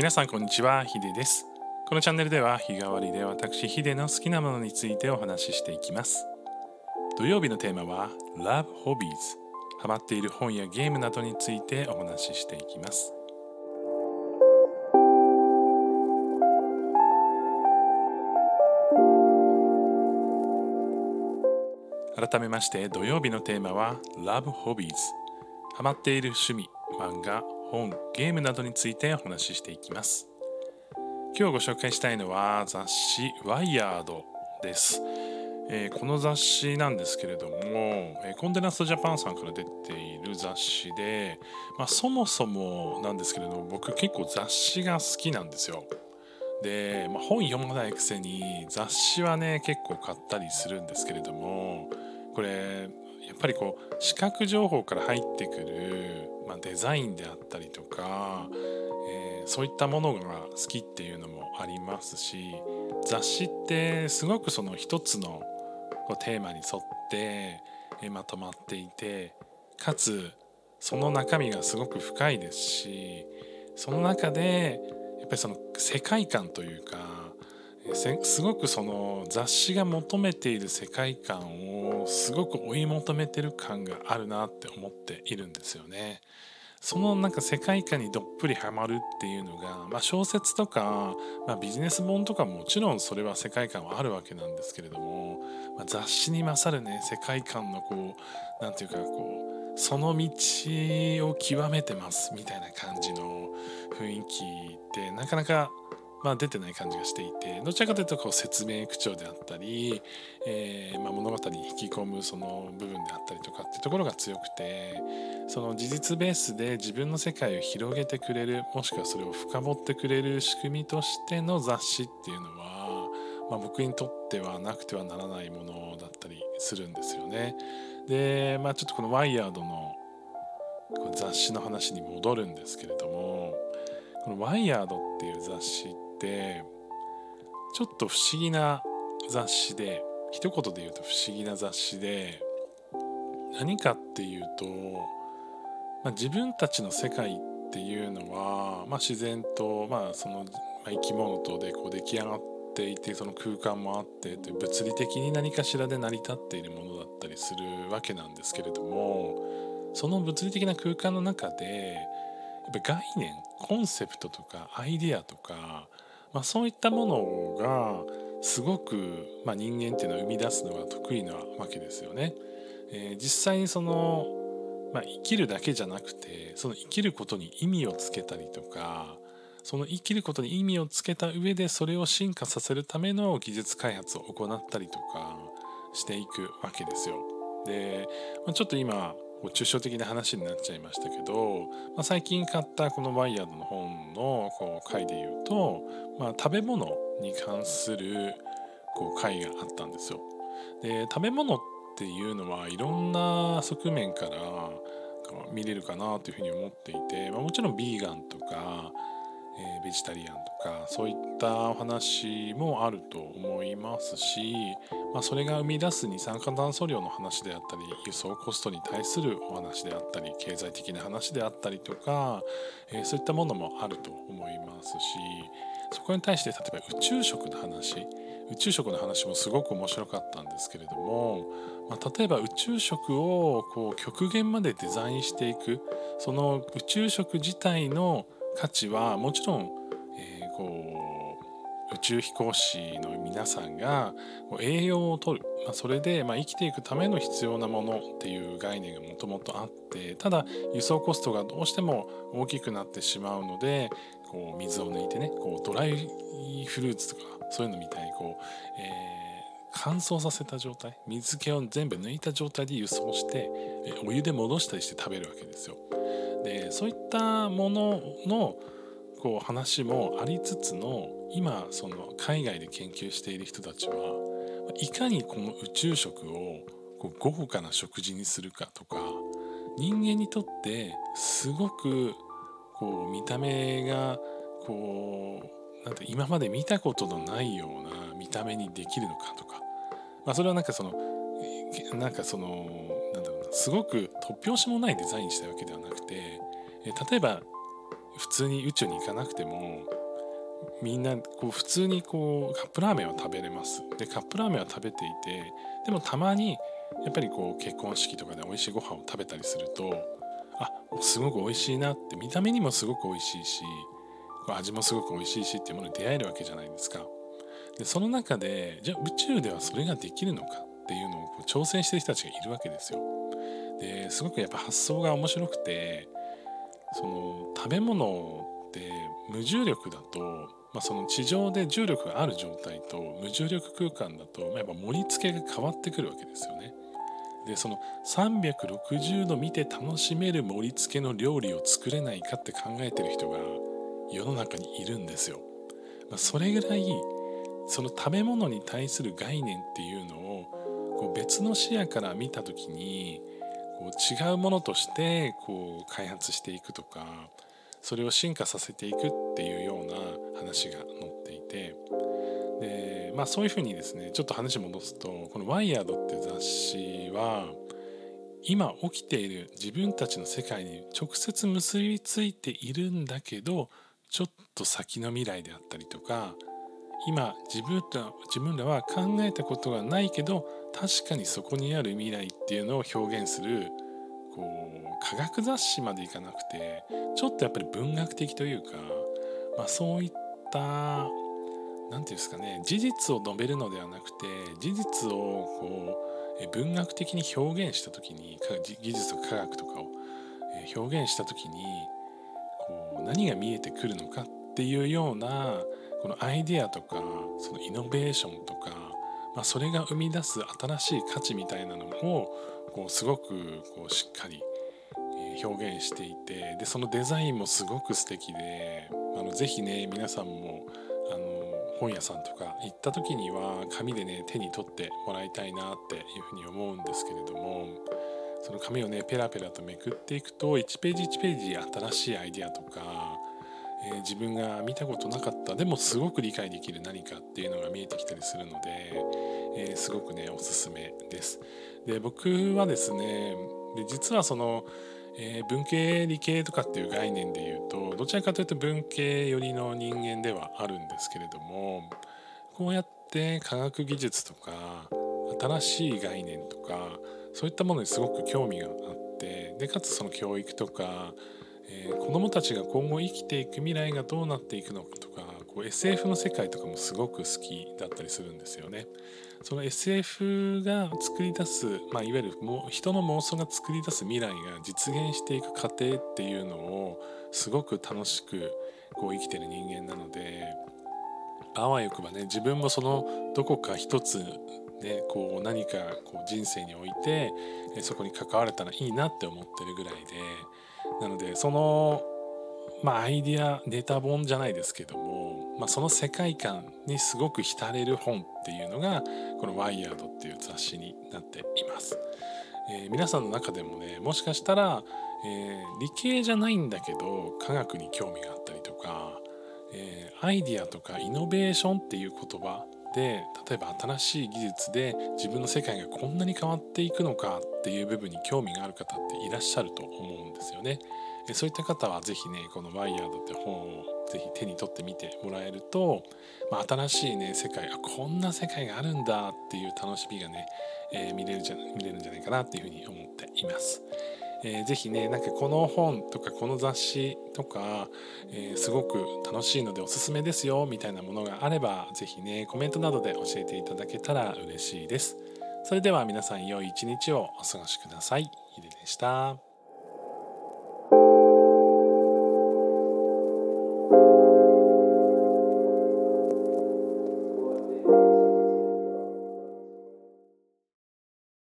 皆さんこんにちはヒデです。このチャンネルでは日替わりで私ヒデの好きなものについてお話ししていきます。土曜日のテーマは Love Hobbies ハマっている本やゲームなどについてお話ししていきます。改めまして土曜日のテーマは Love Hobbies ハマっている趣味漫画。本ゲームなどについてお話ししていきます。今日ご紹介したいのは雑誌ワイヤードです、えー、この雑誌なんですけれども、えー、コンデナストジャパンさんから出ている雑誌で、まあ、そもそもなんですけれども僕結構雑誌が好きなんですよ。で、まあ、本読まないくせに雑誌はね結構買ったりするんですけれどもこれやっぱりこう視覚情報から入ってくる、まあ、デザインであったりとか、えー、そういったものが好きっていうのもありますし雑誌ってすごくその一つのこうテーマに沿って、まとまっていてかつその中身がすごく深いですしその中でやっぱりその世界観というかすごくその雑誌が求めている世界観をすごく追い求めてる感があるなって思っているんですよね。そのなんか世界観にどっぷりハマるっていうのが、まあ、小説とか、まあ、ビジネス本とかもちろんそれは世界観はあるわけなんですけれども、まあ、雑誌に勝るね世界観のこう何て言うかこうその道を極めてますみたいな感じの雰囲気ってなかなかまあ、出てない感じがしていてどちらかというとこう説明口調であったり、えー、まあ、物語に引き込むその部分であったりとかっていうところが強くてその事実ベースで自分の世界を広げてくれるもしくはそれを深掘ってくれる仕組みとしての雑誌っていうのは、まあ、僕にとってはなくてはならないものだったりするんですよね。で、まあ、ちょっとこのワイヤードの雑誌の話に戻るんですけれどもこのワイヤードっていう雑誌ってちょっと不思議な雑誌で一言で言うと不思議な雑誌で何かっていうと、まあ、自分たちの世界っていうのは、まあ、自然と、まあ、その、生き物とでこう出来上がっていてその空間もあってという物理的に何かしらで成り立っているものだったりするわけなんですけれどもその物理的な空間の中でやっぱ概念コンセプトとかアイデアとかまあ、そういったものがすごく、まあ、人間っていうのは生み出すのが得意なわけですよね。えー、実際にその、まあ、生きるだけじゃなくてその生きることに意味をつけたりとかその生きることに意味をつけた上でそれを進化させるための技術開発を行ったりとかしていくわけですよ。で、まあ、ちょっと今抽象的な話になっちゃいましたけど、まあ、最近買ったこのワイヤードの本のこう回で言うと、まあ、食べ物に関するこう回があったんですよ。で食べ物っていうのはいろんな側面から見れるかなというふうに思っていて、まあ、もちろんビーガンとかえ、ベジタリアンとかそういったお話もあると思いますし、まあ、それが生み出す二酸化炭素量の話であったり輸送コストに対するお話であったり経済的な話であったりとか、え、そういったものもあると思いますしそこに対して例えば宇宙食の話宇宙食の話もすごく面白かったんですけれども、まあ、例えば宇宙食をこう極限までデザインしていくその宇宙食自体の価値はもちろん、えー、こう宇宙飛行士の皆さんが栄養をとる、まあ、それでまあ生きていくための必要なものっていう概念がもともとあってただ輸送コストがどうしても大きくなってしまうのでこう水を抜いてねこうドライフルーツとかそういうのみたいにこう、えー、乾燥させた状態水気を全部抜いた状態で輸送してお湯で戻したりして食べるわけですよ。でそういったもののこう話もありつつの今その海外で研究している人たちはいかにこの宇宙食をこう豪華な食事にするかとか人間にとってすごくこう見た目がこうなんて今まで見たことのないような見た目にできるのかとか、まあ、それはなんかそのなんかそのすごく突拍子もないデザインしたわけではなくて例えば普通に宇宙に行かなくてもみんなこう普通にこうカップラーメンを食べれます。でカップラーメンは食べていてでもたまにやっぱりこう結婚式とかで美味しいご飯を食べたりするとあすごく美味しいなって見た目にもすごく美味しいし味もすごく美味しいしっていうものに出会えるわけじゃないですか。でその中でじゃあ宇宙ではそれができるのかっていうのをこう挑戦してる人たちがいるわけですよ。ですごくやっぱ発想が面白くてその食べ物って無重力だと、まあ、その地上で重力がある状態と無重力空間だと、まあ、やっぱ盛り付けが変わってくるわけですよね。でその360度見て楽しめる盛り付けの料理を作れないかって考えてる人が世の中にいるんですよ。まあ、それぐらいその食べ物に対する概念っていうのをこう別の視野から見た時にこう違うものとしてこう開発していくとかそれを進化させていくっていうような話が載っていてで、まあ、そういうふうにですねちょっと話戻すとこの「ワイヤード」っていう雑誌は今起きている自分たちの世界に直接結びついているんだけどちょっと先の未来であったりとか今自分ら自分らは考えたことがないけど確かにそこにある未来っていうのを表現するこう科学雑誌までいかなくてちょっとやっぱり文学的というか、まあ、そういった何て言うんですかね事実を述べるのではなくて事実をこう文学的に表現した時に技術とか科学とかを表現した時にこう何が見えてくるのかっていうようなこのアイデアとかそのイノベーションとか、まあ、それが生み出す新しい価値みたいなのをこうすごくこうしっかり表現していてでそのデザインもすごく素敵であのぜひね皆さんもあの本屋さんとか行った時には紙でね手に取ってもらいたいなっていうふうに思うんですけれどもその紙をねペラペラとめくっていくと1ページ1ページ新しいアイデアとか、えー、自分が見たことなかったでもすごく理解できる何かっていうのが見えてきたりするので、えー、すごくねおすすめです。で僕はですねで実はそのえー、文系理系とかっていう概念で言うとどちらかというと文系寄りの人間ではあるんですけれどもこうやって科学技術とか新しい概念とかそういったものにすごく興味があってでかつその教育とか、えー、子どもたちが今後生きていく未来がどうなっていくのかとかこう SF の世界とかもすごく好きだったりするんですよね。その SF が作り出す、まあ、いわゆるも人の妄想が作り出す未来が実現していく過程っていうのをすごく楽しくこう生きてる人間なのであわよくばね自分もそのどこか一つね、こう何かこう人生においてそこに関われたらいいなって思ってるぐらいでなのでそのまあアイディアネタ本じゃないですけども、まあ、その世界観にすごく浸れる本っていうのがこの「ワイヤード」っていう雑誌になっています。えー、皆さんの中でもねもしかしたら、えー、理系じゃないんだけど科学に興味があったりとか、えー、アイディアとかイノベーションっていう言葉で例えば新しい技術で自分の世界がこんなに変わっていくのかっていう部分に興味がある方っていらっしゃると思うんですよね。そういった方は是非ねこの「ワイヤード」って本を是非手に取ってみてもらえると、まあ、新しいね世界あこんな世界があるんだっていう楽しみがね、えー、見れるじゃ見れるんじゃないかなっていうふうに思っています。えー、ぜひねなんかこの本とかこの雑誌とか、えー、すごく楽しいのでおすすめですよみたいなものがあればぜひねコメントなどで教えていただけたら嬉しいです。それでは皆さん良い一日をお過ごしください。ヒデでした。